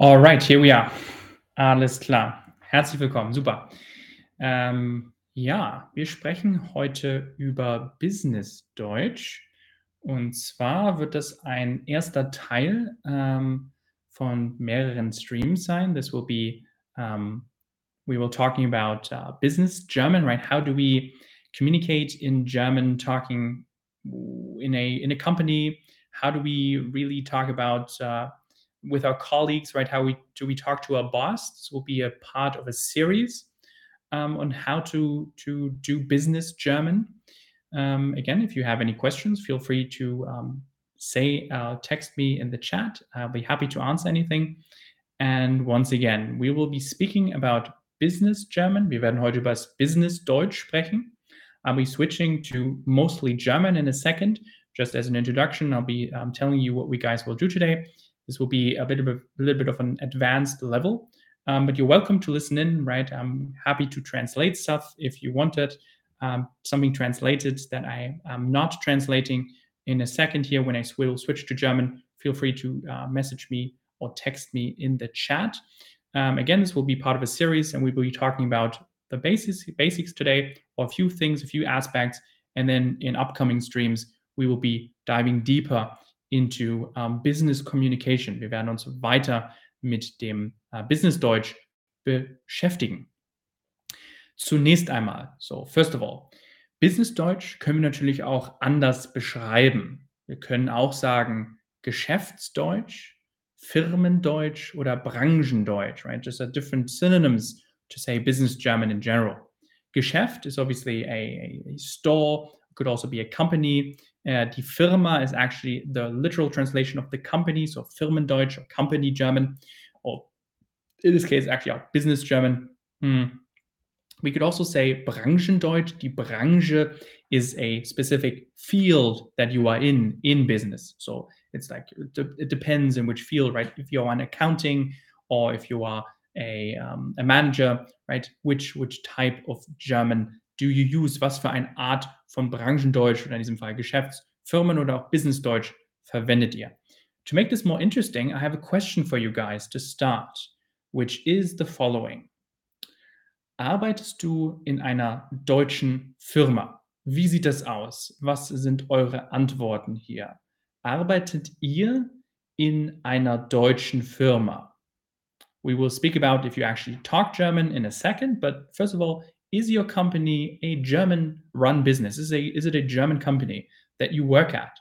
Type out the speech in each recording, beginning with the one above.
Alright, here we are. Alles klar. Herzlich willkommen, super. Ähm, ja, wir sprechen heute über Business-Deutsch. Und zwar wird das ein erster Teil ähm, von mehreren Streams sein. This will be, um, we will talking about uh, business German, right? How do we communicate in German, talking in a in a company? How do we really talk about uh, with our colleagues, right? How we do we talk to our boss? This will be a part of a series um, on how to to do business German. Um, again, if you have any questions, feel free to um, say, uh, text me in the chat. I'll be happy to answer anything. And once again, we will be speaking about business German. Wir werden heute über Business Deutsch sprechen. I'll be switching to mostly German in a second. Just as an introduction, I'll be um, telling you what we guys will do today. This will be a bit of a, a little bit of an advanced level, um, but you're welcome to listen in, right? I'm happy to translate stuff if you wanted um, something translated that I am not translating in a second here. When I will switch to German, feel free to uh, message me or text me in the chat. Um, again, this will be part of a series, and we will be talking about the basics basics today, or a few things, a few aspects, and then in upcoming streams we will be diving deeper into um, Business Communication. Wir werden uns weiter mit dem uh, Business Deutsch beschäftigen. Zunächst einmal, so first of all, Business Deutsch können wir natürlich auch anders beschreiben. Wir können auch sagen Geschäftsdeutsch, Firmendeutsch oder Branchendeutsch, right? Just a different synonyms to say business German in general. Geschäft is obviously a, a store, could also be a company. Uh, die Firma is actually the literal translation of the company, so Firmendeutsch or company German, or in this case, actually our business German. Hmm. We could also say Branchendeutsch. Die Branche is a specific field that you are in in business. So it's like it depends in which field, right? If you're on accounting or if you are a, um, a manager, right? Which which type of German do you use? Was für eine Art von Branchendeutsch oder in diesem Fall Geschäftsfirmen oder auch Businessdeutsch verwendet ihr? To make this more interesting, I have a question for you guys to start, which is the following. Arbeitest du in einer deutschen Firma? Wie sieht das aus? Was sind eure Antworten hier? Arbeitet ihr in einer deutschen Firma? We will speak about if you actually talk German in a second, but first of all, is your company a German run business? Is, a, is it a German company that you work at?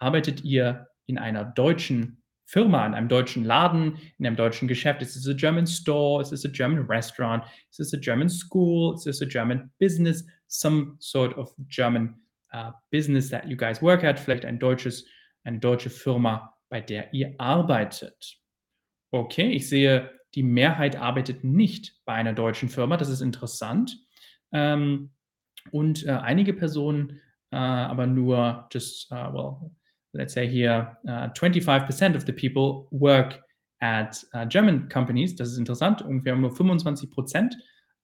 Arbeitet ihr in einer deutschen Firma, in einem deutschen Laden, in einem deutschen Geschäft? Is this a German store? Is this a German restaurant? Is this a German school? Is this a German business? Some sort of German uh, business that you guys work at? Vielleicht ein deutsches, eine deutsche Firma, bei der ihr arbeitet. Okay, ich sehe die Mehrheit arbeitet nicht bei einer deutschen Firma. Das ist interessant. Ähm, und äh, einige Personen, äh, aber nur just, uh, well, let's say here, uh, 25% of the people work at uh, German companies. Das ist interessant. Ungefähr nur 25%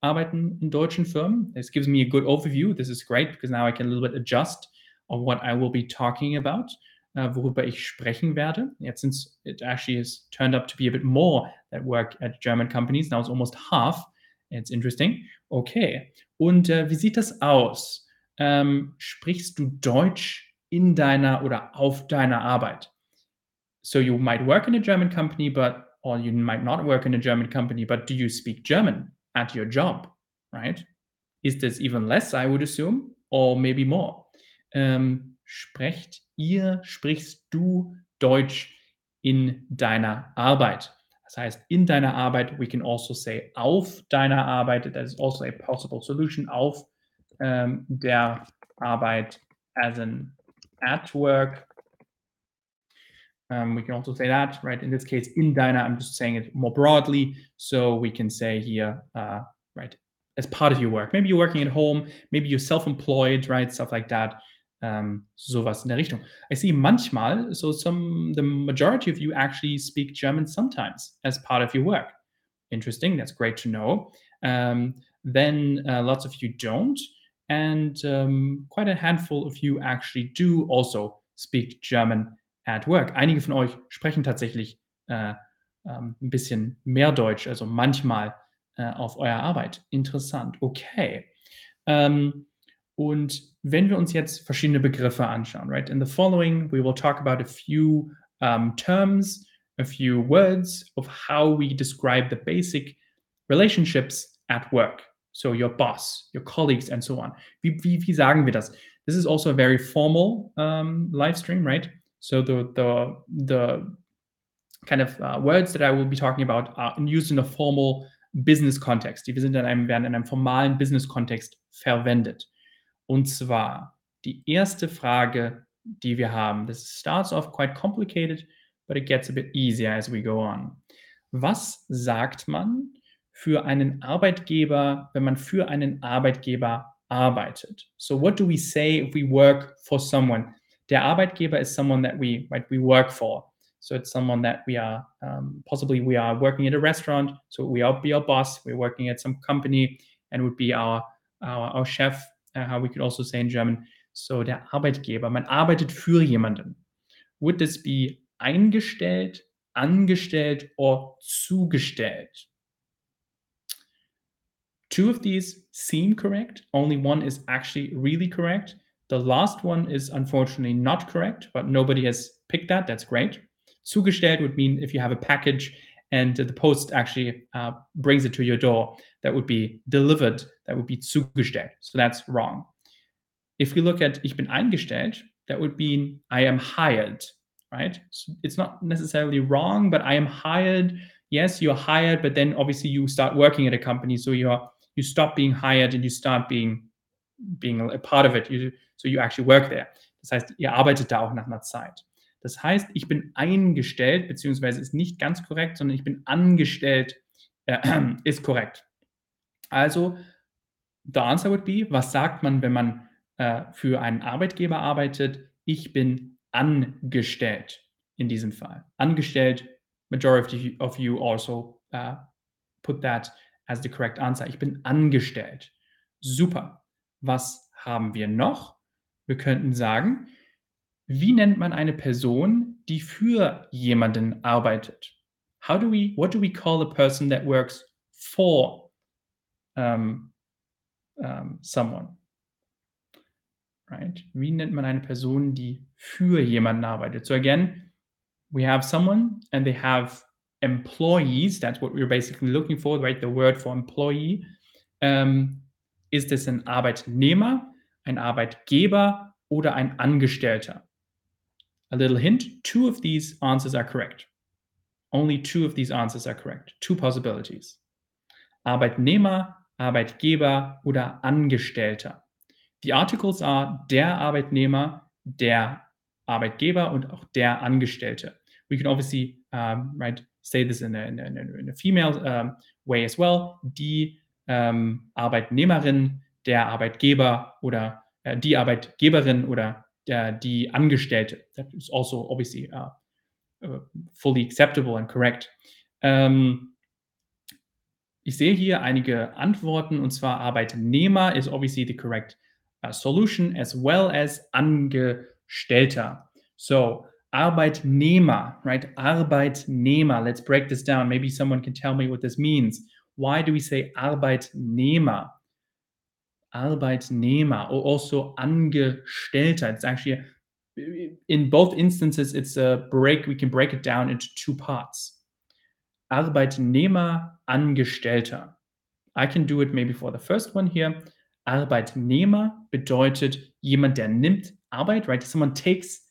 arbeiten in deutschen Firmen. This gives me a good overview. This is great because now I can a little bit adjust of what I will be talking about. Uh, worüber ich sprechen werde. Jetzt since it actually has turned up to be a bit more that work at German companies. Now it's almost half. It's interesting. Okay. Und äh, wie sieht das aus? Ähm, sprichst du Deutsch in deiner oder auf deiner Arbeit? So you might work in a German company, but or you might not work in a German company, but do you speak German at your job? Right? Is this even less, I would assume, or maybe more? Ähm, sprecht ihr, sprichst du Deutsch in deiner Arbeit? Das heißt, in deiner Arbeit, we can also say auf deiner Arbeit, that is also a possible solution, auf ähm, der Arbeit as an at work. Um, we can also say that, right? In this case, in deiner, I'm just saying it more broadly. So we can say here, uh, right, as part of your work. Maybe you're working at home, maybe you're self-employed, right? Stuff like that. Um, sowas in der Richtung. I see manchmal, so some, the majority of you actually speak German sometimes as part of your work. Interesting, that's great to know. Um, then uh, lots of you don't, and um, quite a handful of you actually do also speak German at work. Einige von euch sprechen tatsächlich äh, ähm, ein bisschen mehr Deutsch, also manchmal äh, auf eurer Arbeit. Interessant. Okay. Ähm, und wenn wir uns jetzt verschiedene Begriffe anschauen, right? In the following, we will talk about a few um, terms, a few words of how we describe the basic relationships at work. So your boss, your colleagues, and so on. Wie, wie, wie sagen wir das? This is also a very formal um, live stream, right? So the the the kind of uh, words that I will be talking about are used in a formal business context. Die sind in einem, werden in einem formalen Business-Kontext verwendet. Und zwar die erste Frage, die wir haben. This starts off quite complicated, but it gets a bit easier as we go on. Was sagt man für einen Arbeitgeber, wenn man für einen Arbeitgeber arbeitet? So what do we say if we work for someone? Der Arbeitgeber is someone that we right, we work for. So it's someone that we are um, possibly we are working at a restaurant. So we are be our boss. We're working at some company and would be our our, our chef. Uh, how we could also say in German. So der Arbeitgeber. Man arbeitet für jemanden. Would this be eingestellt, angestellt or zugestellt? Two of these seem correct. Only one is actually really correct. The last one is unfortunately not correct, but nobody has picked that. That's great. Zugestellt would mean if you have a package and the post actually uh, brings it to your door, that would be delivered. That would be zugestellt. So that's wrong. If we look at ich bin eingestellt, that would mean I am hired, right? So it's not necessarily wrong, but I am hired. Yes, you're hired, but then obviously you start working at a company, so you're you stop being hired and you start being being a part of it. You, so you actually work there. Das heißt, ihr arbeitet da auch nach einer Zeit. Das heißt, ich bin eingestellt, beziehungsweise ist nicht ganz korrekt, sondern ich bin angestellt, äh, ist korrekt. Also, the answer would be, was sagt man, wenn man äh, für einen Arbeitgeber arbeitet? Ich bin angestellt in diesem Fall. Angestellt, majority of you also uh, put that as the correct answer. Ich bin angestellt. Super. Was haben wir noch? Wir könnten sagen, wie nennt man eine Person, die für jemanden arbeitet? How do we, what do we call a person that works for um, um, someone? Right? Wie nennt man eine Person, die für jemanden arbeitet? So again, we have someone and they have employees. That's what we're basically looking for, right? The word for employee. Um, ist es ein Arbeitnehmer, ein Arbeitgeber oder ein Angestellter? A little hint two of these answers are correct. Only two of these answers are correct. Two possibilities. Arbeitnehmer, Arbeitgeber oder Angestellter. The articles are der Arbeitnehmer, der Arbeitgeber und auch der Angestellte. We can obviously um, right, say this in a, in a, in a female um, way as well. Die um, Arbeitnehmerin, der Arbeitgeber oder äh, die Arbeitgeberin oder der, die Angestellte. That is also obviously uh, uh, fully acceptable and correct. Ähm, ich sehe hier einige Antworten und zwar Arbeitnehmer is obviously the correct uh, solution as well as Angestellter. So Arbeitnehmer, right? Arbeitnehmer. Let's break this down. Maybe someone can tell me what this means. Why do we say Arbeitnehmer? Arbeitnehmer or also Angestellter. It's actually in both instances it's a break. We can break it down into two parts. Arbeitnehmer, Angestellter. I can do it maybe for the first one here. Arbeitnehmer bedeutet jemand, der nimmt Arbeit, right? Someone takes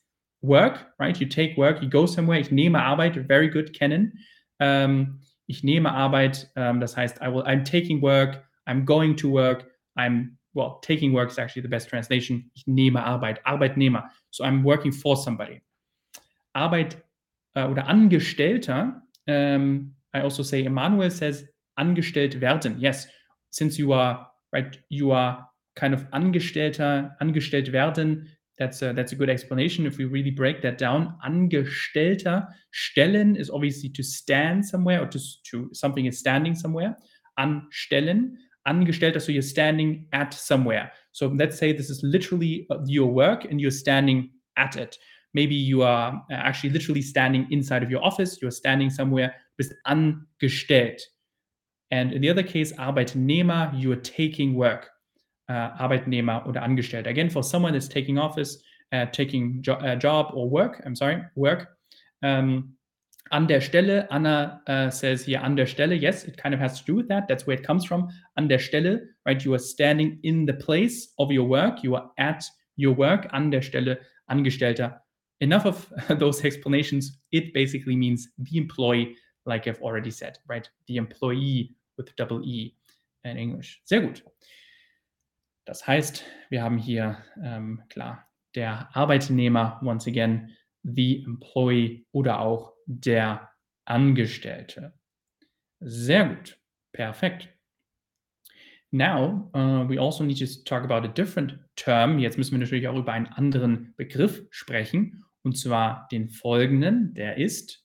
work, right? You take work, you go somewhere. Ich nehme Arbeit, very good, kennen. Um, ich nehme Arbeit, um, das heißt, I will, I'm taking work, I'm going to work, I'm, well, taking work is actually the best translation. Ich nehme Arbeit, Arbeitnehmer. So I'm working for somebody. Arbeit uh, oder Angestellter, um, I also say, Emmanuel says, angestellt werden. Yes, since you are, right, you are kind of Angestellter, angestellt werden, That's a, that's a good explanation if we really break that down. Angestellter, stellen is obviously to stand somewhere or to, to something is standing somewhere. Anstellen, angestellter, so you're standing at somewhere. So let's say this is literally uh, your work and you're standing at it. Maybe you are uh, actually literally standing inside of your office, you're standing somewhere bist angestellt. And in the other case, Arbeitnehmer, you're taking work. Uh, Arbeitnehmer oder Angestellter. Again, for someone that's taking office, uh, taking jo uh, job or work, I'm sorry, work. Um, an der Stelle, Anna uh, says here, an der Stelle, yes, it kind of has to do with that. That's where it comes from. An der Stelle, right? You are standing in the place of your work. You are at your work. An der Stelle, Angestellter. Enough of those explanations. It basically means the employee, like I've already said, right? The employee with double E in English. Sehr gut. Das heißt, wir haben hier, ähm, klar, der Arbeitnehmer, once again, the employee oder auch der Angestellte. Sehr gut. Perfekt. Now, uh, we also need to talk about a different term. Jetzt müssen wir natürlich auch über einen anderen Begriff sprechen, und zwar den folgenden, der ist,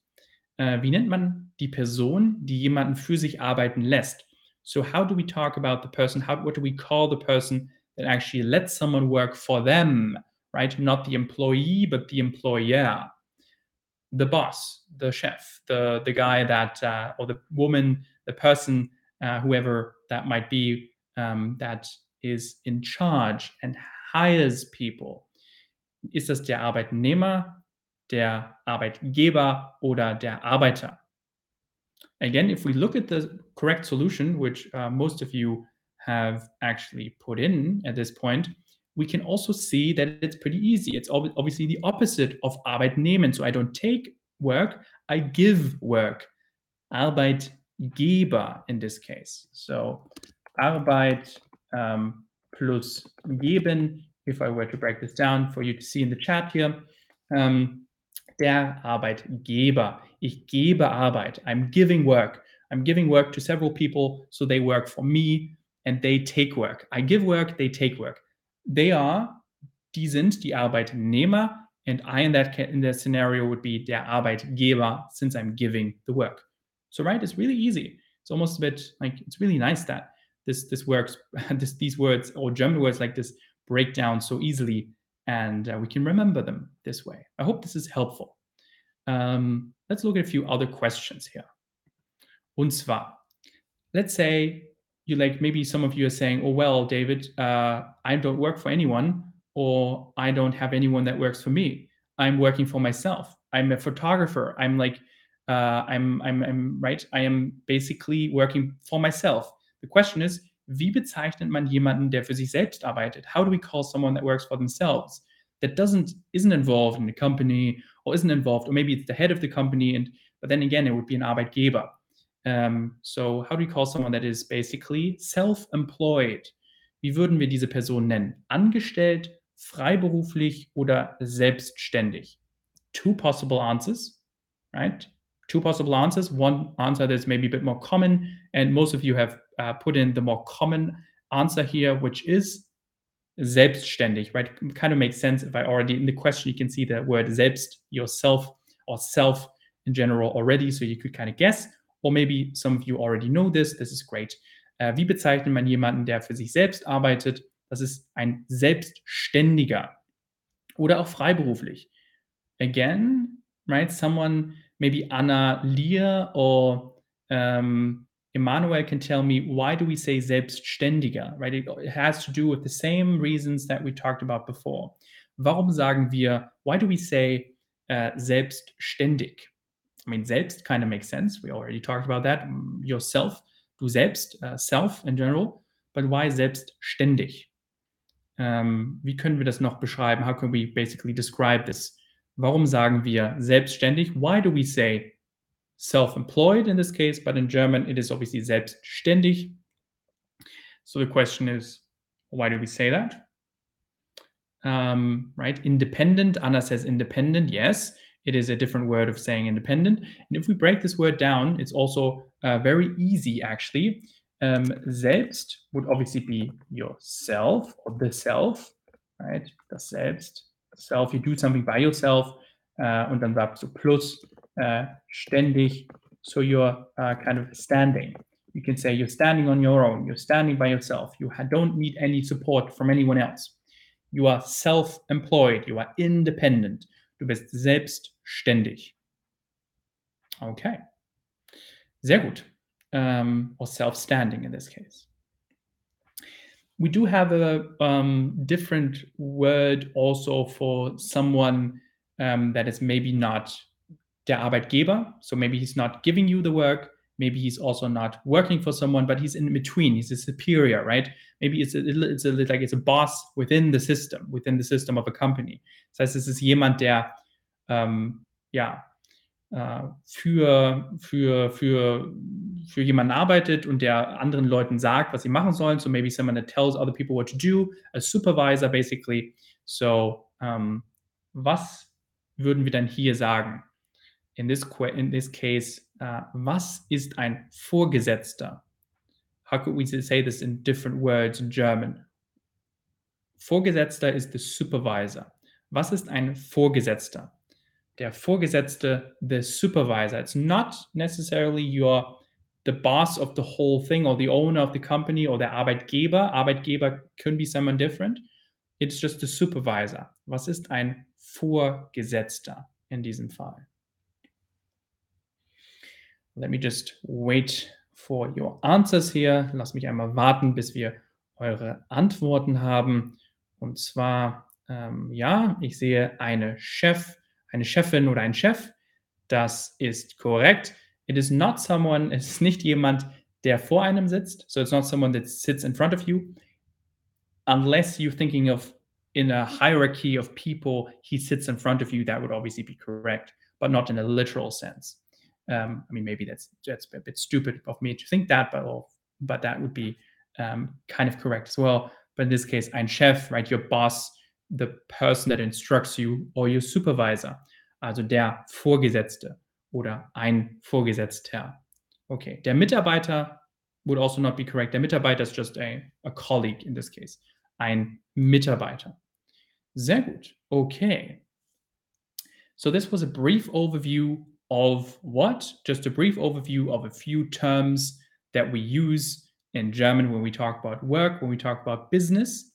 uh, wie nennt man die Person, die jemanden für sich arbeiten lässt? So how do we talk about the person? How, what do we call the person that actually lets someone work for them, right? Not the employee, but the employer the boss, the chef, the the guy that uh, or the woman, the person, uh, whoever that might be, um, that is in charge and hires people. Ist das der Arbeitnehmer, der Arbeitgeber oder der Arbeiter? Again, if we look at the correct solution, which uh, most of you have actually put in at this point, we can also see that it's pretty easy. It's obviously the opposite of Arbeitnehmen. So I don't take work, I give work. Arbeitgeber in this case. So Arbeit um, plus geben, if I were to break this down for you to see in the chat here. Um, der Arbeitgeber. Ich gebe Arbeit. I'm giving work. I'm giving work to several people, so they work for me and they take work. I give work, they take work. They are, die sind die Arbeitnehmer, and I in that in that scenario would be der Arbeitgeber since I'm giving the work. So right, it's really easy. It's almost a bit like it's really nice that this this works. this these words or German words like this break down so easily, and uh, we can remember them this way. I hope this is helpful. Um, let's look at a few other questions here. Und zwar, let's say you like maybe some of you are saying, "Oh well, David, uh, I don't work for anyone, or I don't have anyone that works for me. I'm working for myself. I'm a photographer. I'm like, uh, I'm, I'm, I'm right. I am basically working for myself. The question is, wie bezeichnet man jemanden, der für sich selbst arbeitet? How do we call someone that works for themselves? That doesn't isn't involved in the company or isn't involved, or maybe it's the head of the company, and but then again, it would be an Arbeitgeber. Um, so how do we call someone that is basically self-employed? Wie würden wir diese Person nennen? Angestellt, freiberuflich oder selbstständig? Two possible answers, right? Two possible answers. One answer that's maybe a bit more common, and most of you have uh, put in the more common answer here, which is selbstständig, right? Kind of makes sense if I already in the question you can see the word selbst, yourself, or self in general already, so you could kind of guess. Or maybe some of you already know this. This is great. Uh, wie bezeichnet man jemanden, der für sich selbst arbeitet? Das ist ein Selbstständiger oder auch freiberuflich. Again, right? Someone, maybe Anna Lear or um, Emmanuel can tell me why do we say Selbstständiger, right? It, it has to do with the same reasons that we talked about before. Warum sagen wir, why do we say uh, selbstständig? I mean, selbst kind of makes sense. We already talked about that. Yourself, du selbst, uh, self in general. But why selbstständig? Ähm, wie können wir das noch beschreiben? How can we basically describe this? Warum sagen wir selbstständig? Why do we say self-employed in this case? But in German, it is obviously selbstständig. So the question is, why do we say that? Um, right? Independent. Anna says independent. Yes, it is a different word of saying independent. And if we break this word down, it's also uh, very easy actually. Um, selbst would obviously be yourself or the self, right? Das Selbst, self, you do something by yourself. Uh, und dann sagst du plus uh, ständig, so you're uh, kind of standing. You can say you're standing on your own, you're standing by yourself, you don't need any support from anyone else. You are self-employed, you are independent. Du bist selbstständig. Okay. Sehr gut. Um, or self-standing in this case. We do have a um, different word also for someone um, that is maybe not der Arbeitgeber. So maybe he's not giving you the work. Maybe he's also not working for someone, but he's in between. He's a superior, right? Maybe it's a, it's a like it's a boss within the system, within the system of a company. Heißt, es ist jemand, der ähm, ja äh, für, für, für, für jemanden arbeitet und der anderen Leuten sagt, was sie machen sollen. So maybe someone that tells other people what to do, a supervisor basically. So um, was würden wir dann hier sagen? In this, in this case, uh, was ist ein Vorgesetzter? How could we say this in different words in German? Vorgesetzter ist the supervisor. Was ist ein Vorgesetzter? Der Vorgesetzte, the supervisor. It's not necessarily your the boss of the whole thing or the owner of the company or der Arbeitgeber. Arbeitgeber could be someone different. It's just the supervisor. Was ist ein Vorgesetzter in diesem Fall? Let me just wait for your answers here. Lass mich einmal warten, bis wir eure Antworten haben. Und zwar, ähm, ja, ich sehe eine Chef, eine Chefin oder ein Chef. Das ist korrekt. It is not someone, es ist nicht jemand, der vor einem sitzt. So it's not someone that sits in front of you. Unless you're thinking of in a hierarchy of people, he sits in front of you, that would obviously be correct, but not in a literal sense. Um, I mean, maybe that's that's a bit stupid of me to think that, but but that would be um, kind of correct as well. But in this case, ein Chef, right, your boss, the person that instructs you or your supervisor, also der Vorgesetzte oder ein Vorgesetzter. Okay, der Mitarbeiter would also not be correct. Der Mitarbeiter is just a, a colleague in this case. Ein Mitarbeiter. Sehr gut. Okay. So this was a brief overview of what? Just a brief overview of a few terms that we use in German when we talk about work, when we talk about business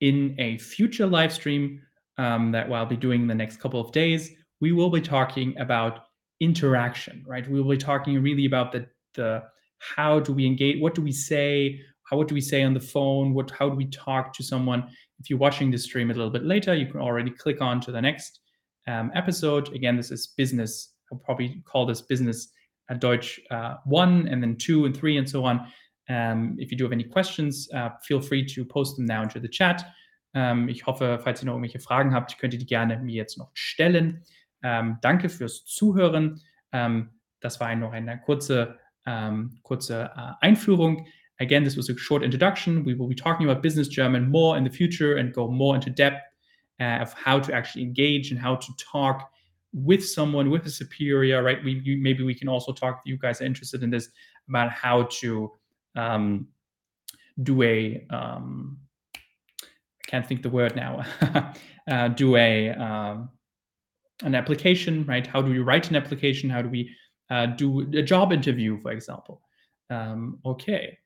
in a future live stream um, that I'll be doing in the next couple of days, we will be talking about interaction, right? We will be talking really about the the how do we engage, what do we say, how what do we say on the phone, what how do we talk to someone. If you're watching this stream a little bit later, you can already click on to the next um, episode. Again, this is business. I'll probably call this business uh, Deutsch uh, one, and then two and three, and so on. Um, if you do have any questions, uh, feel free to post them now into the chat. Um, ich hoffe, falls ihr noch irgendwelche Fragen habt, könnt ihr die gerne mir jetzt noch stellen. Ähm, danke fürs Zuhören. Ähm, das war noch eine kurze, ähm, kurze uh, Einführung. Again, this was a short introduction. We will be talking about business German more in the future and go more into depth uh, of how to actually engage and how to talk with someone, with a superior, right? We, you, maybe we can also talk, if you guys are interested in this, about how to um, do a um, I can't think the word now. Uh, do a um, an application right? How do we write an application? How do we uh, do a job interview for example? Um, okay.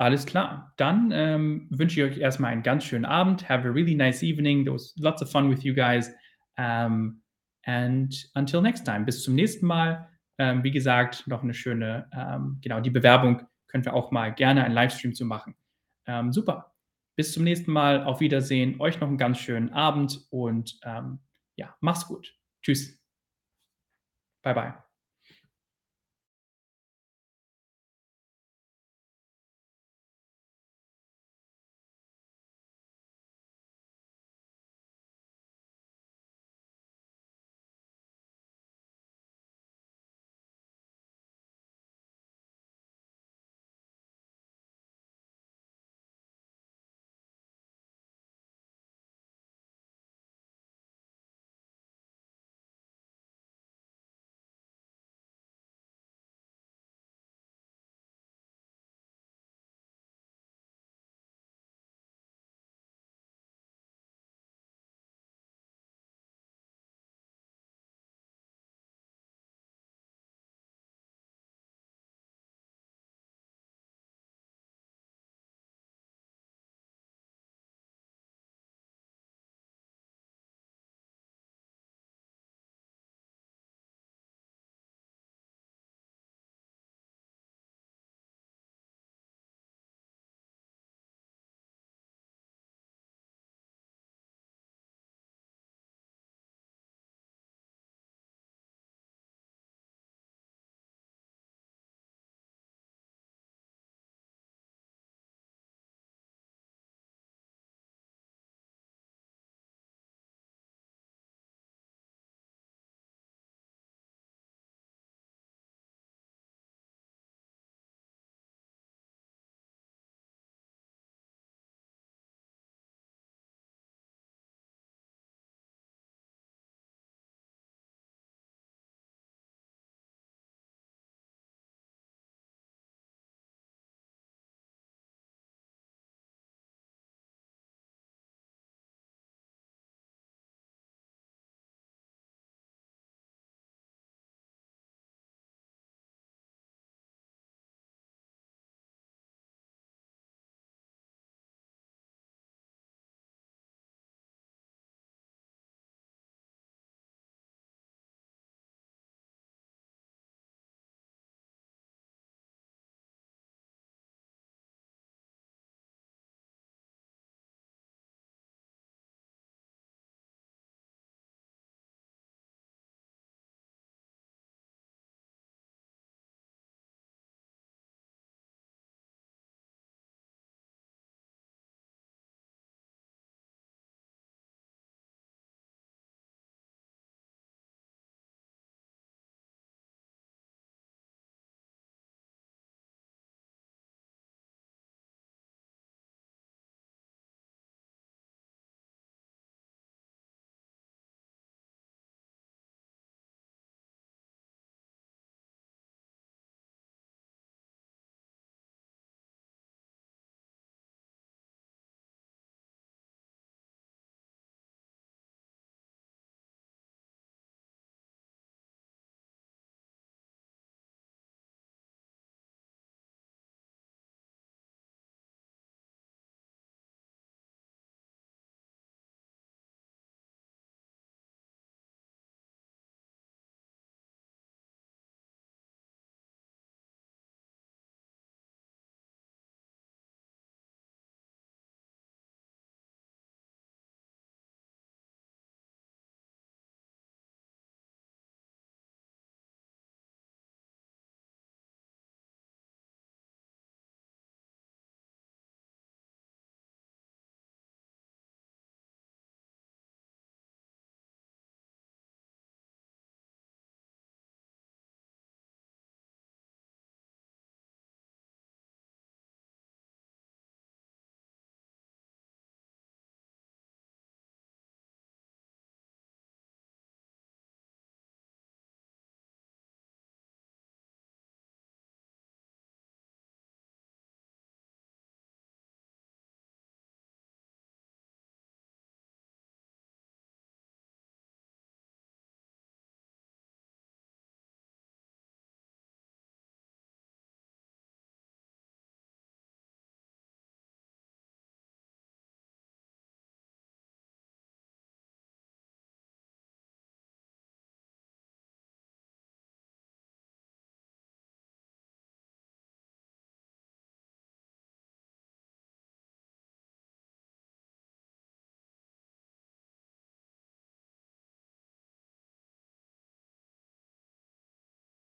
Alles klar. Dann ähm, wünsche ich euch erstmal einen ganz schönen Abend. Have a really nice evening. There was lots of fun with you guys. Um, and until next time. Bis zum nächsten Mal. Ähm, wie gesagt noch eine schöne genau die Bewerbung können wir auch mal gerne einen Livestream zu machen. Ähm, super. Bis zum nächsten Mal. Auf Wiedersehen. Euch noch einen ganz schönen Abend und ähm, ja, mach's gut. Tschüss. Bye bye.